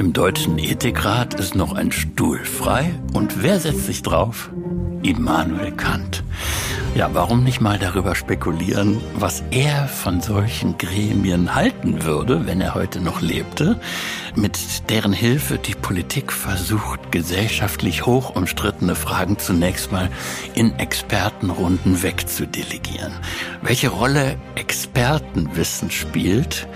Im Deutschen Ethikrat ist noch ein Stuhl frei. Und wer setzt sich drauf? Immanuel Kant. Ja, warum nicht mal darüber spekulieren, was er von solchen Gremien halten würde, wenn er heute noch lebte, mit deren Hilfe die Politik versucht, gesellschaftlich hoch umstrittene Fragen zunächst mal in Expertenrunden wegzudelegieren. Welche Rolle Expertenwissen spielt,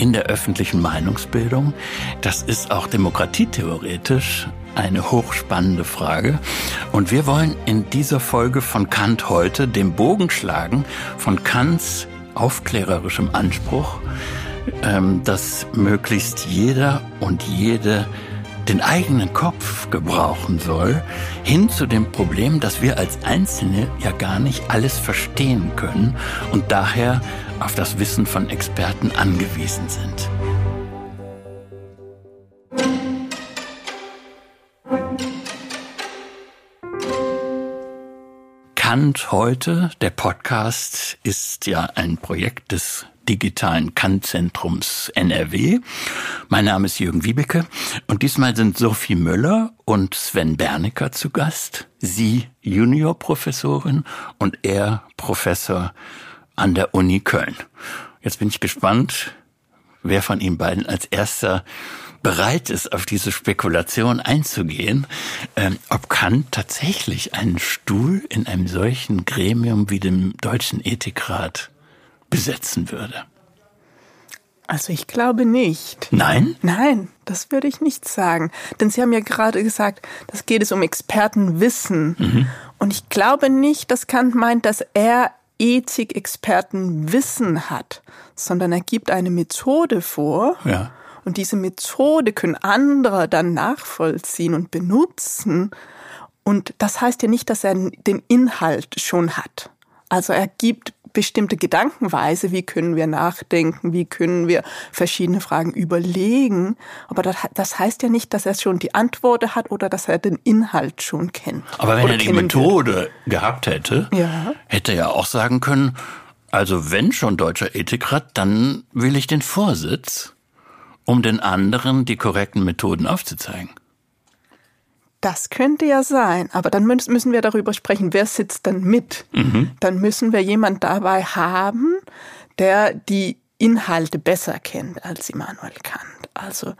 in der öffentlichen Meinungsbildung. Das ist auch demokratietheoretisch eine hochspannende Frage. Und wir wollen in dieser Folge von Kant heute den Bogen schlagen von Kants aufklärerischem Anspruch, ähm, dass möglichst jeder und jede den eigenen Kopf gebrauchen soll, hin zu dem Problem, dass wir als Einzelne ja gar nicht alles verstehen können und daher auf das Wissen von Experten angewiesen sind. Kant heute, der Podcast, ist ja ein Projekt des digitalen Kant-Zentrums NRW. Mein Name ist Jürgen Wiebeke und diesmal sind Sophie Müller und Sven Bernecker zu Gast. Sie Juniorprofessorin und er Professor an der Uni Köln. Jetzt bin ich gespannt, wer von Ihnen beiden als erster bereit ist, auf diese Spekulation einzugehen, ähm, ob Kant tatsächlich einen Stuhl in einem solchen Gremium wie dem Deutschen Ethikrat besetzen würde? Also ich glaube nicht. Nein? Nein, das würde ich nicht sagen. Denn Sie haben ja gerade gesagt, das geht es um Expertenwissen. Mhm. Und ich glaube nicht, dass Kant meint, dass er Ethikexperten Wissen hat, sondern er gibt eine Methode vor. Ja. Und diese Methode können andere dann nachvollziehen und benutzen. Und das heißt ja nicht, dass er den Inhalt schon hat. Also er gibt bestimmte Gedankenweise, wie können wir nachdenken, wie können wir verschiedene Fragen überlegen. Aber das, das heißt ja nicht, dass er schon die Antwort hat oder dass er den Inhalt schon kennt. Aber wenn er die Methode wird. gehabt hätte, ja. hätte er ja auch sagen können, also wenn schon deutscher Ethikrat, dann will ich den Vorsitz, um den anderen die korrekten Methoden aufzuzeigen. Das könnte ja sein, aber dann müssen wir darüber sprechen, wer sitzt dann mit. Mhm. Dann müssen wir jemand dabei haben, der die Inhalte besser kennt als Immanuel Kant. Also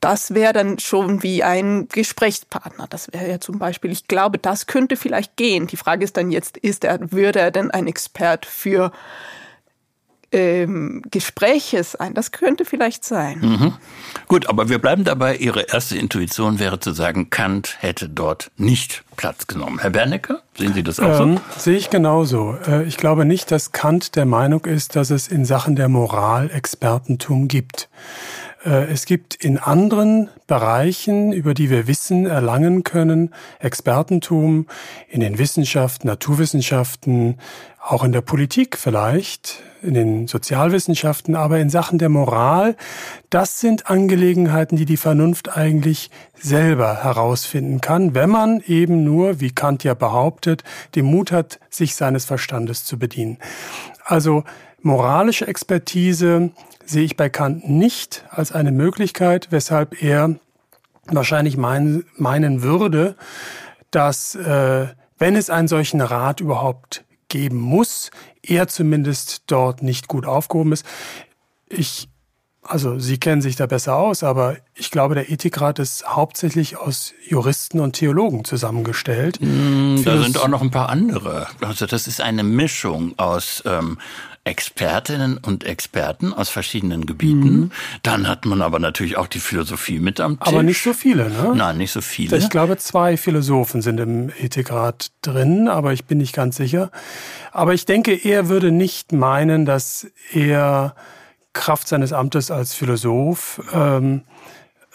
das wäre dann schon wie ein Gesprächspartner. Das wäre ja zum Beispiel, ich glaube, das könnte vielleicht gehen. Die Frage ist dann jetzt, ist er, würde er denn ein Expert für ähm, Gespräche sein. Das könnte vielleicht sein. Mhm. Gut, aber wir bleiben dabei. Ihre erste Intuition wäre zu sagen, Kant hätte dort nicht Platz genommen. Herr Bernecker, sehen Sie das auch ähm, so? Sehe ich genauso. Äh, ich glaube nicht, dass Kant der Meinung ist, dass es in Sachen der Moral Expertentum gibt. Äh, es gibt in anderen Bereichen, über die wir Wissen erlangen können, Expertentum in den Wissenschaften, Naturwissenschaften, auch in der Politik vielleicht, in den Sozialwissenschaften, aber in Sachen der Moral, das sind Angelegenheiten, die die Vernunft eigentlich selber herausfinden kann, wenn man eben nur, wie Kant ja behauptet, den Mut hat, sich seines Verstandes zu bedienen. Also moralische Expertise sehe ich bei Kant nicht als eine Möglichkeit, weshalb er wahrscheinlich mein, meinen würde, dass äh, wenn es einen solchen Rat überhaupt geben muss, er zumindest dort nicht gut aufgehoben ist. Ich, also Sie kennen sich da besser aus, aber ich glaube, der Ethikrat ist hauptsächlich aus Juristen und Theologen zusammengestellt. Mm, da sind auch noch ein paar andere. Also das ist eine Mischung aus ähm, Expertinnen und Experten aus verschiedenen Gebieten. Mhm. Dann hat man aber natürlich auch die Philosophie mit am Tisch. Aber nicht so viele, ne? Nein, nicht so viele. Ich glaube, zwei Philosophen sind im Ethikrat drin, aber ich bin nicht ganz sicher. Aber ich denke, er würde nicht meinen, dass er Kraft seines Amtes als Philosoph ähm,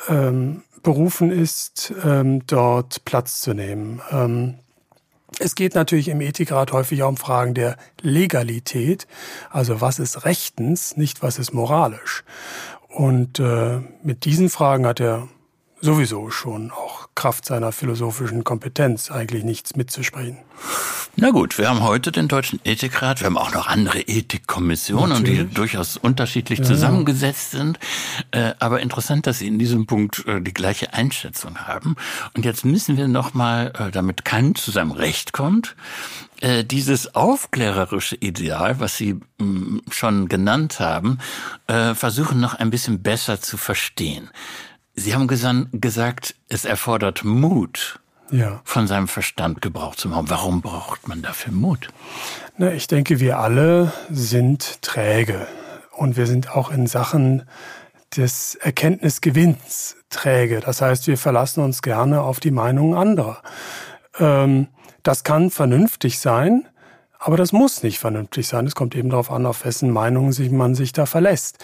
ähm, berufen ist, ähm, dort Platz zu nehmen. Ähm, es geht natürlich im Ethikrat häufig auch um Fragen der Legalität, also was ist rechtens, nicht was ist moralisch. Und äh, mit diesen Fragen hat er sowieso schon auch Kraft seiner philosophischen Kompetenz eigentlich nichts mitzusprechen. Na gut, wir haben heute den Deutschen Ethikrat, wir haben auch noch andere Ethikkommissionen, Natürlich. die durchaus unterschiedlich ja. zusammengesetzt sind. Äh, aber interessant, dass Sie in diesem Punkt äh, die gleiche Einschätzung haben. Und jetzt müssen wir nochmal, äh, damit kein zusammen Recht kommt, dieses aufklärerische Ideal, was Sie mm, schon genannt haben, versuchen noch ein bisschen besser zu verstehen. Sie haben gesagt, es erfordert Mut, ja. von seinem Verstand Gebrauch zu machen. Warum braucht man dafür Mut? Na, ich denke, wir alle sind träge und wir sind auch in Sachen des Erkenntnisgewinns träge. Das heißt, wir verlassen uns gerne auf die Meinungen anderer. Ähm, das kann vernünftig sein, aber das muss nicht vernünftig sein. Es kommt eben darauf an, auf wessen Meinungen sich man sich da verlässt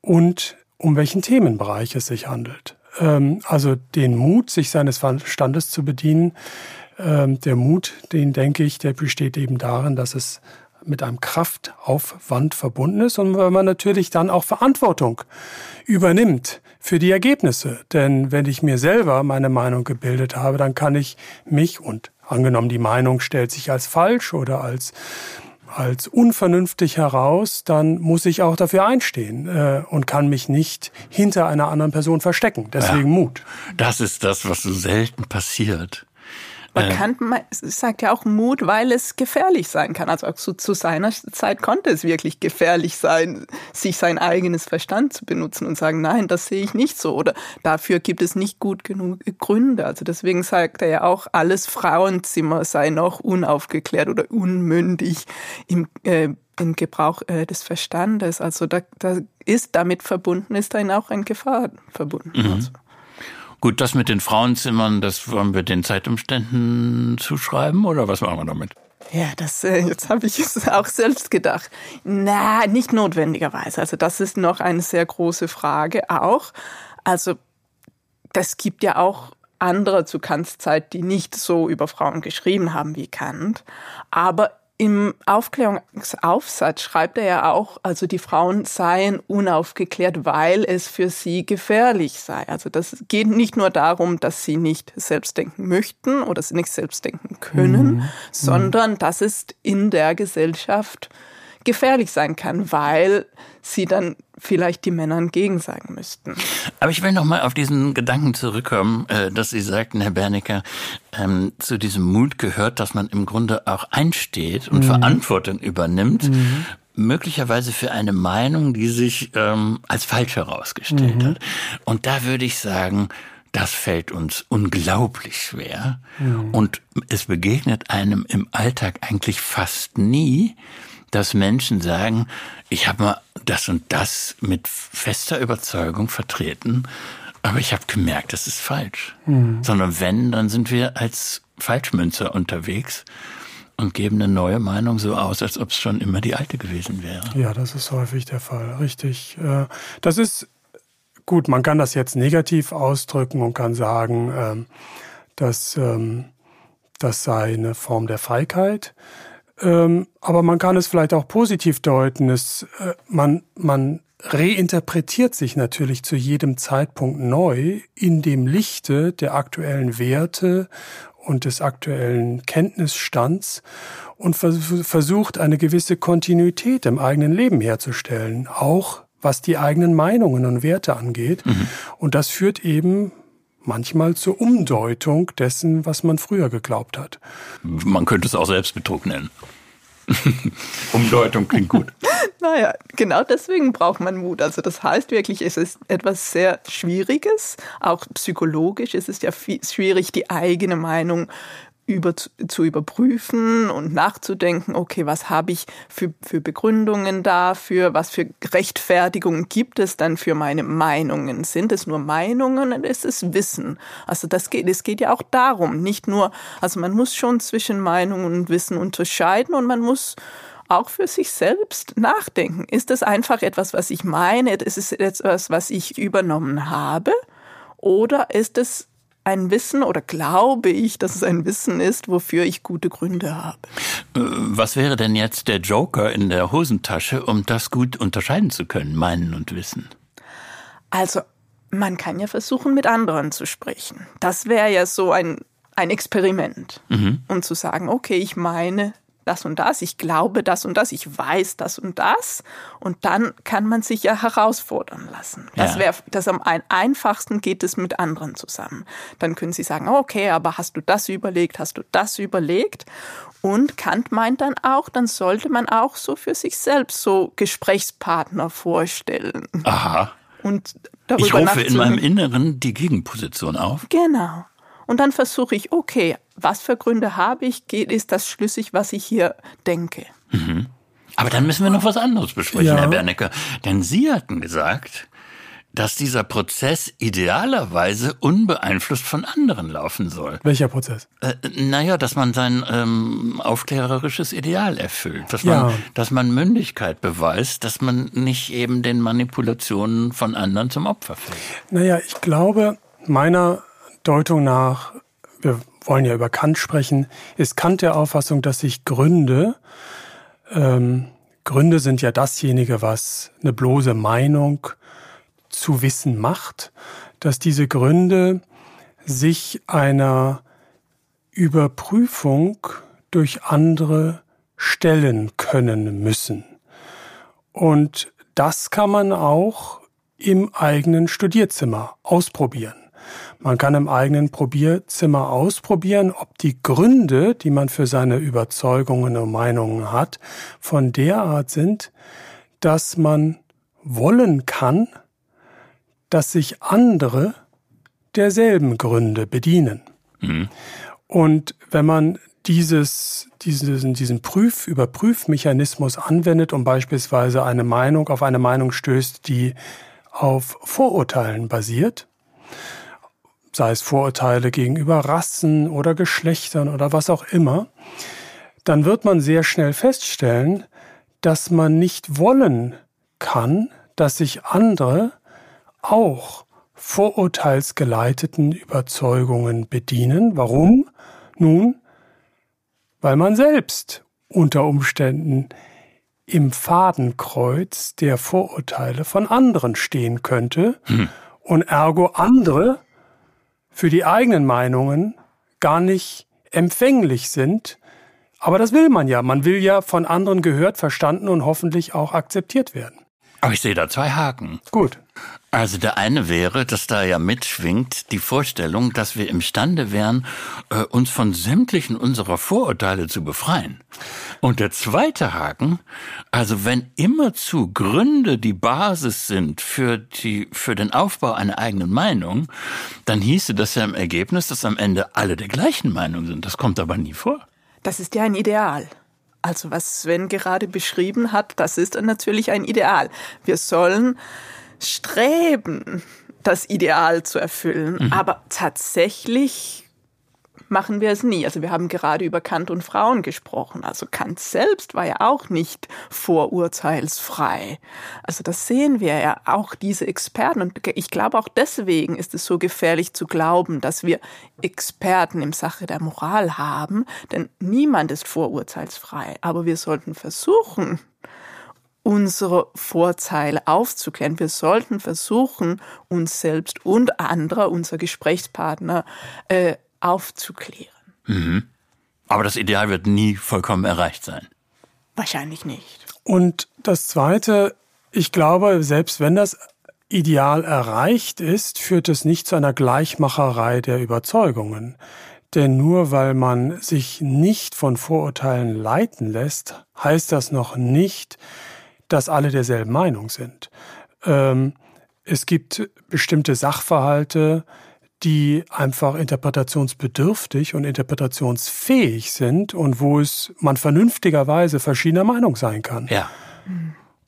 und um welchen Themenbereich es sich handelt. Ähm, also den Mut, sich seines Verstandes zu bedienen, ähm, der Mut, den denke ich, der besteht eben darin, dass es mit einem Kraftaufwand verbunden ist und weil man natürlich dann auch Verantwortung übernimmt für die Ergebnisse. Denn wenn ich mir selber meine Meinung gebildet habe, dann kann ich mich und angenommen die Meinung stellt sich als falsch oder als als unvernünftig heraus, dann muss ich auch dafür einstehen äh, und kann mich nicht hinter einer anderen Person verstecken. Deswegen ja, Mut. Das ist das, was so selten passiert. Man äh. kann, man sagt ja auch Mut, weil es gefährlich sein kann. Also auch zu, zu, seiner Zeit konnte es wirklich gefährlich sein, sich sein eigenes Verstand zu benutzen und sagen, nein, das sehe ich nicht so oder dafür gibt es nicht gut genug Gründe. Also deswegen sagt er ja auch, alles Frauenzimmer sei noch unaufgeklärt oder unmündig im, äh, im Gebrauch äh, des Verstandes. Also da, da ist damit verbunden, ist dann auch ein Gefahr verbunden. Mhm. Also. Gut, das mit den Frauenzimmern, das wollen wir den Zeitumständen zuschreiben oder was machen wir damit? Ja, das äh, jetzt habe ich es auch selbst gedacht. Na, nicht notwendigerweise. Also das ist noch eine sehr große Frage auch. Also das gibt ja auch andere zu Kants Zeit, die nicht so über Frauen geschrieben haben wie Kant. Aber im Aufklärungsaufsatz schreibt er ja auch, also die Frauen seien unaufgeklärt, weil es für sie gefährlich sei. Also das geht nicht nur darum, dass sie nicht selbst denken möchten oder sie nicht selbst denken können, mhm. sondern dass es in der Gesellschaft gefährlich sein kann, weil sie dann vielleicht die Männer entgegensagen müssten. Aber ich will noch mal auf diesen Gedanken zurückkommen, äh, dass Sie sagten, Herr Bernecker, ähm, zu diesem Mut gehört, dass man im Grunde auch einsteht und mhm. Verantwortung übernimmt. Mhm möglicherweise für eine Meinung, die sich ähm, als falsch herausgestellt mhm. hat. Und da würde ich sagen, das fällt uns unglaublich schwer. Mhm. Und es begegnet einem im Alltag eigentlich fast nie, dass Menschen sagen, ich habe mal das und das mit fester Überzeugung vertreten, aber ich habe gemerkt, das ist falsch. Mhm. Sondern wenn, dann sind wir als Falschmünzer unterwegs und geben eine neue Meinung so aus, als ob es schon immer die alte gewesen wäre. Ja, das ist häufig der Fall, richtig. Äh, das ist gut, man kann das jetzt negativ ausdrücken und kann sagen, ähm, dass ähm, das sei eine Form der Feigheit. Ähm, aber man kann es vielleicht auch positiv deuten. Es, äh, man, man reinterpretiert sich natürlich zu jedem Zeitpunkt neu in dem Lichte der aktuellen Werte und des aktuellen Kenntnisstands und versucht eine gewisse Kontinuität im eigenen Leben herzustellen, auch was die eigenen Meinungen und Werte angeht. Mhm. Und das führt eben manchmal zur Umdeutung dessen, was man früher geglaubt hat. Man könnte es auch Selbstbetrug nennen. Umdeutung klingt gut. naja, genau deswegen braucht man Mut. Also das heißt wirklich, es ist etwas sehr Schwieriges, auch psychologisch. Es ist ja schwierig, die eigene Meinung über, zu überprüfen und nachzudenken, okay, was habe ich für, für Begründungen dafür, was für Rechtfertigungen gibt es dann für meine Meinungen? Sind es nur Meinungen oder ist es Wissen? Also das geht, es geht ja auch darum, nicht nur, also man muss schon zwischen Meinung und Wissen unterscheiden und man muss auch für sich selbst nachdenken. Ist das einfach etwas, was ich meine? Ist es etwas, was ich übernommen habe? Oder ist es ein Wissen oder glaube ich, dass es ein Wissen ist, wofür ich gute Gründe habe. Äh, was wäre denn jetzt der Joker in der Hosentasche, um das gut unterscheiden zu können, meinen und wissen? Also, man kann ja versuchen, mit anderen zu sprechen. Das wäre ja so ein ein Experiment. Mhm. Und zu sagen, okay, ich meine das und das, ich glaube das und das, ich weiß das und das. Und dann kann man sich ja herausfordern lassen. Das wäre, das am einfachsten geht es mit anderen zusammen. Dann können Sie sagen, okay, aber hast du das überlegt, hast du das überlegt? Und Kant meint dann auch, dann sollte man auch so für sich selbst so Gesprächspartner vorstellen. Aha. Und darüber ich rufe in meinem Inneren die Gegenposition auf. Genau. Und dann versuche ich, okay, was für Gründe habe ich? Ist das schlüssig, was ich hier denke? Mhm. Aber dann müssen wir noch was anderes besprechen, ja. Herr Bernecker. Denn Sie hatten gesagt, dass dieser Prozess idealerweise unbeeinflusst von anderen laufen soll. Welcher Prozess? Äh, naja, dass man sein ähm, aufklärerisches Ideal erfüllt, dass man, ja. dass man Mündigkeit beweist, dass man nicht eben den Manipulationen von anderen zum Opfer fällt. Naja, ich glaube, meiner Deutung nach, wir wollen ja über Kant sprechen, ist Kant der Auffassung, dass sich Gründe, ähm, Gründe sind ja dasjenige, was eine bloße Meinung zu wissen macht, dass diese Gründe sich einer Überprüfung durch andere stellen können müssen. Und das kann man auch im eigenen Studierzimmer ausprobieren. Man kann im eigenen Probierzimmer ausprobieren, ob die Gründe, die man für seine Überzeugungen und Meinungen hat, von der Art sind, dass man wollen kann, dass sich andere derselben Gründe bedienen. Mhm. Und wenn man dieses, diesen, diesen Prüf, Überprüfmechanismus anwendet und beispielsweise eine Meinung auf eine Meinung stößt, die auf Vorurteilen basiert, sei es Vorurteile gegenüber Rassen oder Geschlechtern oder was auch immer, dann wird man sehr schnell feststellen, dass man nicht wollen kann, dass sich andere auch vorurteilsgeleiteten Überzeugungen bedienen. Warum? Nun, weil man selbst unter Umständen im Fadenkreuz der Vorurteile von anderen stehen könnte hm. und ergo andere für die eigenen Meinungen gar nicht empfänglich sind. Aber das will man ja. Man will ja von anderen gehört, verstanden und hoffentlich auch akzeptiert werden. Aber ich sehe da zwei Haken. Gut. Also der eine wäre, dass da ja mitschwingt die Vorstellung, dass wir imstande wären, äh, uns von sämtlichen unserer Vorurteile zu befreien. Und der zweite Haken, also wenn immerzu Gründe die Basis sind für die, für den Aufbau einer eigenen Meinung, dann hieße das ja im Ergebnis, dass am Ende alle der gleichen Meinung sind. Das kommt aber nie vor. Das ist ja ein Ideal. Also was Sven gerade beschrieben hat, das ist natürlich ein Ideal. Wir sollen streben, das Ideal zu erfüllen. Mhm. Aber tatsächlich machen wir es nie. Also wir haben gerade über Kant und Frauen gesprochen. Also Kant selbst war ja auch nicht vorurteilsfrei. Also das sehen wir ja auch diese Experten. Und ich glaube auch deswegen ist es so gefährlich zu glauben, dass wir Experten im Sache der Moral haben. Denn niemand ist vorurteilsfrei. Aber wir sollten versuchen, unsere Vorteile aufzuklären. Wir sollten versuchen, uns selbst und andere, unser Gesprächspartner, äh, aufzuklären. Mhm. Aber das Ideal wird nie vollkommen erreicht sein. Wahrscheinlich nicht. Und das Zweite, ich glaube, selbst wenn das Ideal erreicht ist, führt es nicht zu einer Gleichmacherei der Überzeugungen. Denn nur weil man sich nicht von Vorurteilen leiten lässt, heißt das noch nicht, dass alle derselben Meinung sind. Ähm, es gibt bestimmte Sachverhalte, die einfach interpretationsbedürftig und interpretationsfähig sind und wo es man vernünftigerweise verschiedener Meinung sein kann. Ja.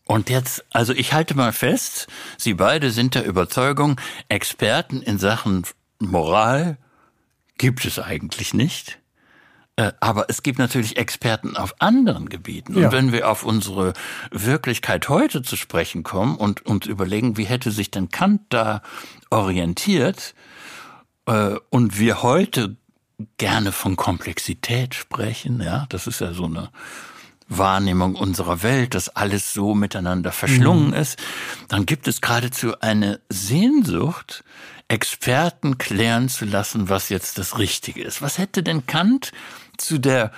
Und jetzt, also ich halte mal fest, Sie beide sind der Überzeugung, Experten in Sachen Moral gibt es eigentlich nicht. Äh, aber es gibt natürlich Experten auf anderen Gebieten. Ja. Und wenn wir auf unsere Wirklichkeit heute zu sprechen kommen und uns überlegen, wie hätte sich denn Kant da orientiert, äh, und wir heute gerne von Komplexität sprechen, ja, das ist ja so eine Wahrnehmung unserer Welt, dass alles so miteinander verschlungen mhm. ist, dann gibt es geradezu eine Sehnsucht, Experten klären zu lassen, was jetzt das Richtige ist. Was hätte denn Kant zu der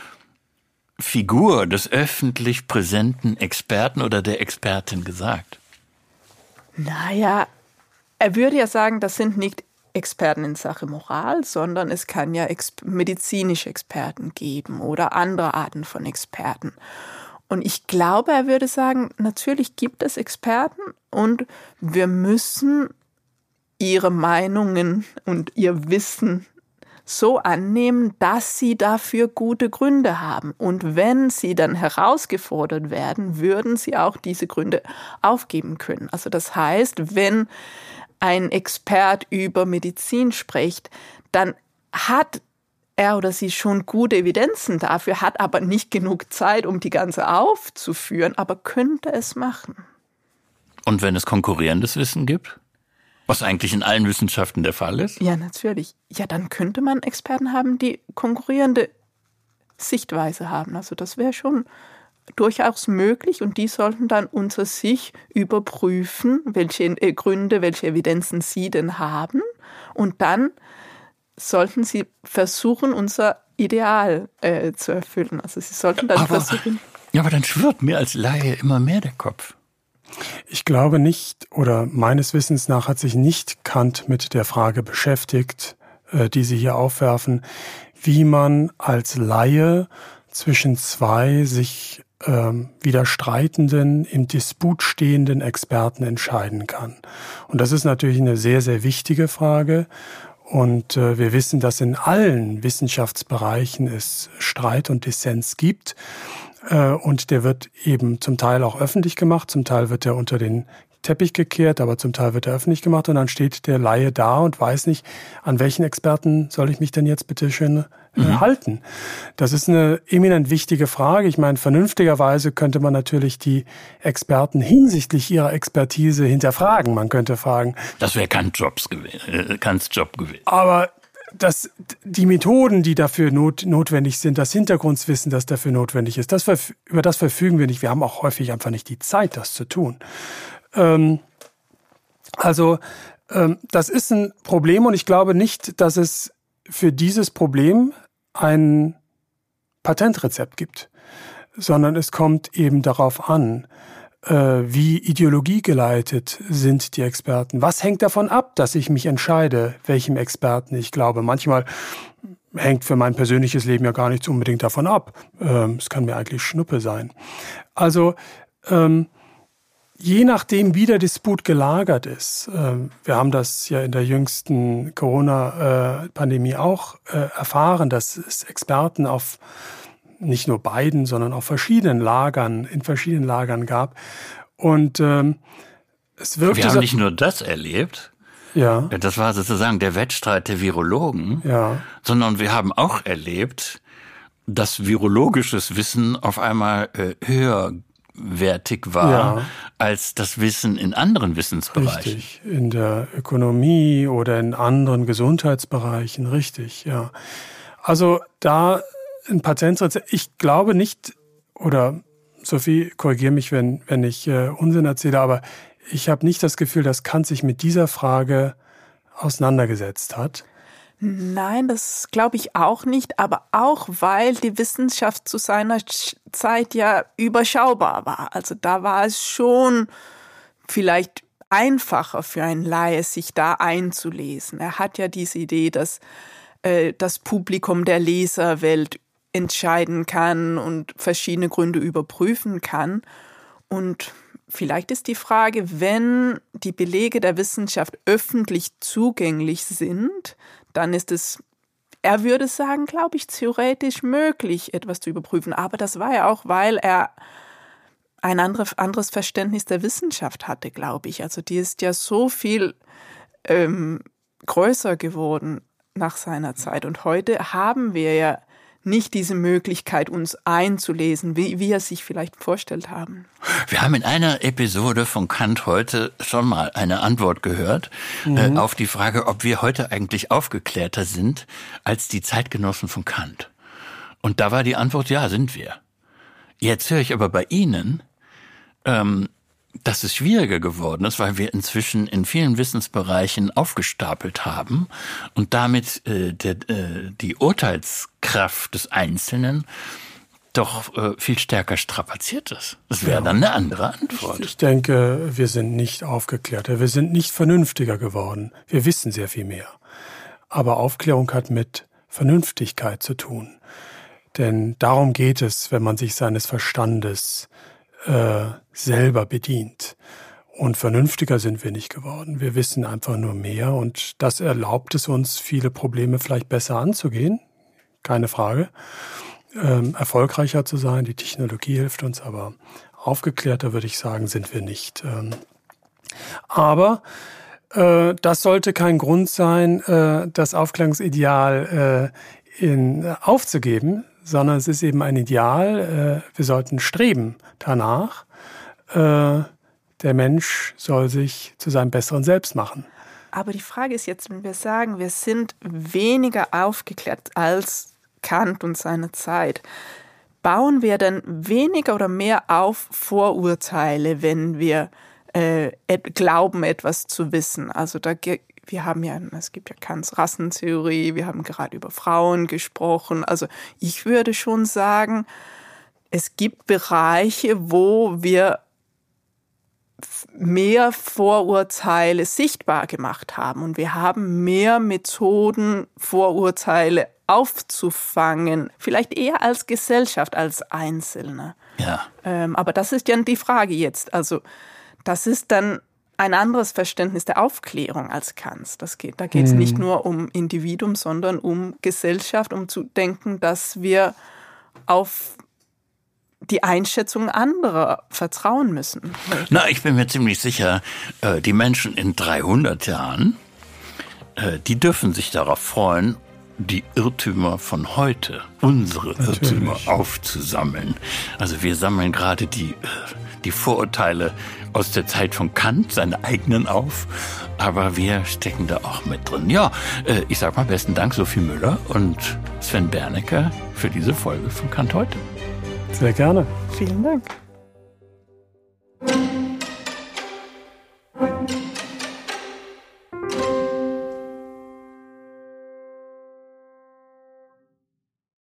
Figur des öffentlich präsenten Experten oder der Expertin gesagt? Naja, er würde ja sagen, das sind nicht Experten in Sache Moral, sondern es kann ja ex medizinische Experten geben oder andere Arten von Experten. Und ich glaube, er würde sagen, natürlich gibt es Experten und wir müssen ihre Meinungen und ihr Wissen so annehmen, dass sie dafür gute Gründe haben. Und wenn sie dann herausgefordert werden, würden sie auch diese Gründe aufgeben können. Also das heißt, wenn ein Expert über Medizin spricht, dann hat er oder sie schon gute Evidenzen dafür, hat aber nicht genug Zeit, um die ganze aufzuführen, aber könnte es machen. Und wenn es konkurrierendes Wissen gibt? Was eigentlich in allen Wissenschaften der Fall ist? Ja, natürlich. Ja, dann könnte man Experten haben, die konkurrierende Sichtweise haben. Also das wäre schon durchaus möglich und die sollten dann unter sich überprüfen, welche äh, Gründe, welche Evidenzen sie denn haben und dann sollten sie versuchen, unser Ideal äh, zu erfüllen. Also sie sollten dann aber, versuchen. Ja, aber dann schwirrt mir als Laie immer mehr der Kopf. Ich glaube nicht, oder meines Wissens nach hat sich nicht Kant mit der Frage beschäftigt, äh, die Sie hier aufwerfen, wie man als Laie zwischen zwei sich ähm, widerstreitenden, im Disput stehenden Experten entscheiden kann. Und das ist natürlich eine sehr, sehr wichtige Frage. Und äh, wir wissen, dass in allen Wissenschaftsbereichen es Streit und Dissens gibt. Äh, und der wird eben zum Teil auch öffentlich gemacht, zum Teil wird er unter den Teppich gekehrt, aber zum Teil wird er öffentlich gemacht und dann steht der Laie da und weiß nicht, an welchen Experten soll ich mich denn jetzt bitte schön mhm. halten. Das ist eine eminent wichtige Frage. Ich meine, vernünftigerweise könnte man natürlich die Experten hinsichtlich ihrer Expertise hinterfragen. Man könnte fragen. Das wäre Kants, Jobs gewesen, äh, Kants Job gewesen. Aber das, die Methoden, die dafür not, notwendig sind, das Hintergrundwissen, das dafür notwendig ist, das, über das verfügen wir nicht. Wir haben auch häufig einfach nicht die Zeit, das zu tun. Ähm, also ähm, das ist ein Problem und ich glaube nicht, dass es für dieses Problem ein Patentrezept gibt, sondern es kommt eben darauf an, äh, wie ideologiegeleitet sind die Experten. Was hängt davon ab, dass ich mich entscheide, welchem Experten ich glaube? Manchmal hängt für mein persönliches Leben ja gar nichts unbedingt davon ab. Ähm, es kann mir eigentlich Schnuppe sein. Also ähm, Je nachdem, wie der Disput gelagert ist, ähm, wir haben das ja in der jüngsten Corona-Pandemie auch äh, erfahren, dass es Experten auf nicht nur beiden, sondern auf verschiedenen Lagern, in verschiedenen Lagern gab. Und ähm, es wirkte. Wir haben nicht nur das erlebt. Ja. Das war sozusagen der Wettstreit der Virologen. Ja. Sondern wir haben auch erlebt, dass virologisches Wissen auf einmal äh, höher wertig war ja. Als das Wissen in anderen Wissensbereichen. Richtig, in der Ökonomie oder in anderen Gesundheitsbereichen, richtig, ja. Also da ein Patentrezept, ich glaube nicht, oder Sophie, korrigiere mich, wenn, wenn ich äh, Unsinn erzähle, aber ich habe nicht das Gefühl, dass Kant sich mit dieser Frage auseinandergesetzt hat. Nein, das glaube ich auch nicht, aber auch weil die Wissenschaft zu seiner Zeit ja überschaubar war. Also da war es schon vielleicht einfacher für einen Laie, sich da einzulesen. Er hat ja diese Idee, dass äh, das Publikum der Leserwelt entscheiden kann und verschiedene Gründe überprüfen kann. Und vielleicht ist die Frage, wenn die Belege der Wissenschaft öffentlich zugänglich sind, dann ist es, er würde sagen, glaube ich, theoretisch möglich, etwas zu überprüfen. Aber das war ja auch, weil er ein anderes Verständnis der Wissenschaft hatte, glaube ich. Also die ist ja so viel ähm, größer geworden nach seiner Zeit. Und heute haben wir ja nicht diese Möglichkeit, uns einzulesen, wie wir es sich vielleicht vorstellt haben. Wir haben in einer Episode von Kant heute schon mal eine Antwort gehört äh, mhm. äh, auf die Frage, ob wir heute eigentlich aufgeklärter sind als die Zeitgenossen von Kant. Und da war die Antwort, ja, sind wir. Jetzt höre ich aber bei Ihnen, ähm, dass es schwieriger geworden ist, weil wir inzwischen in vielen Wissensbereichen aufgestapelt haben und damit äh, der, äh, die Urteilskraft des Einzelnen doch äh, viel stärker strapaziert ist. Das wäre ja. dann eine andere Antwort. Ich denke, wir sind nicht aufgeklärter, wir sind nicht vernünftiger geworden. Wir wissen sehr viel mehr. Aber Aufklärung hat mit Vernünftigkeit zu tun. Denn darum geht es, wenn man sich seines Verstandes äh, selber bedient. Und vernünftiger sind wir nicht geworden. Wir wissen einfach nur mehr und das erlaubt es uns, viele Probleme vielleicht besser anzugehen. Keine Frage. Ähm, erfolgreicher zu sein. Die Technologie hilft uns, aber aufgeklärter würde ich sagen, sind wir nicht. Ähm, aber äh, das sollte kein Grund sein, äh, das Aufklärungsideal äh, in, aufzugeben, sondern es ist eben ein Ideal. Äh, wir sollten streben danach. Äh, der Mensch soll sich zu seinem besseren Selbst machen. Aber die Frage ist jetzt, wenn wir sagen, wir sind weniger aufgeklärt als Kant und seine Zeit, bauen wir denn weniger oder mehr auf Vorurteile, wenn wir äh, glauben, etwas zu wissen? Also da wir haben ja, es gibt ja Kants Rassentheorie, wir haben gerade über Frauen gesprochen. Also ich würde schon sagen, es gibt Bereiche, wo wir mehr Vorurteile sichtbar gemacht haben und wir haben mehr Methoden, Vorurteile aufzufangen, vielleicht eher als Gesellschaft als Einzelne. Ja. Ähm, aber das ist ja die Frage jetzt. Also das ist dann ein anderes Verständnis der Aufklärung als Kants. Das geht, da geht es mhm. nicht nur um Individuum, sondern um Gesellschaft, um zu denken, dass wir auf die Einschätzung anderer vertrauen müssen. Na, ich bin mir ziemlich sicher, äh, die Menschen in 300 Jahren, äh, die dürfen sich darauf freuen, die Irrtümer von heute, unsere Natürlich. Irrtümer aufzusammeln. Also wir sammeln gerade die, äh, die Vorurteile aus der Zeit von Kant, seine eigenen auf, aber wir stecken da auch mit drin. Ja, äh, ich sag mal besten Dank Sophie Müller und Sven Bernecker für diese Folge von Kant heute. Sehr gerne. Vielen Dank.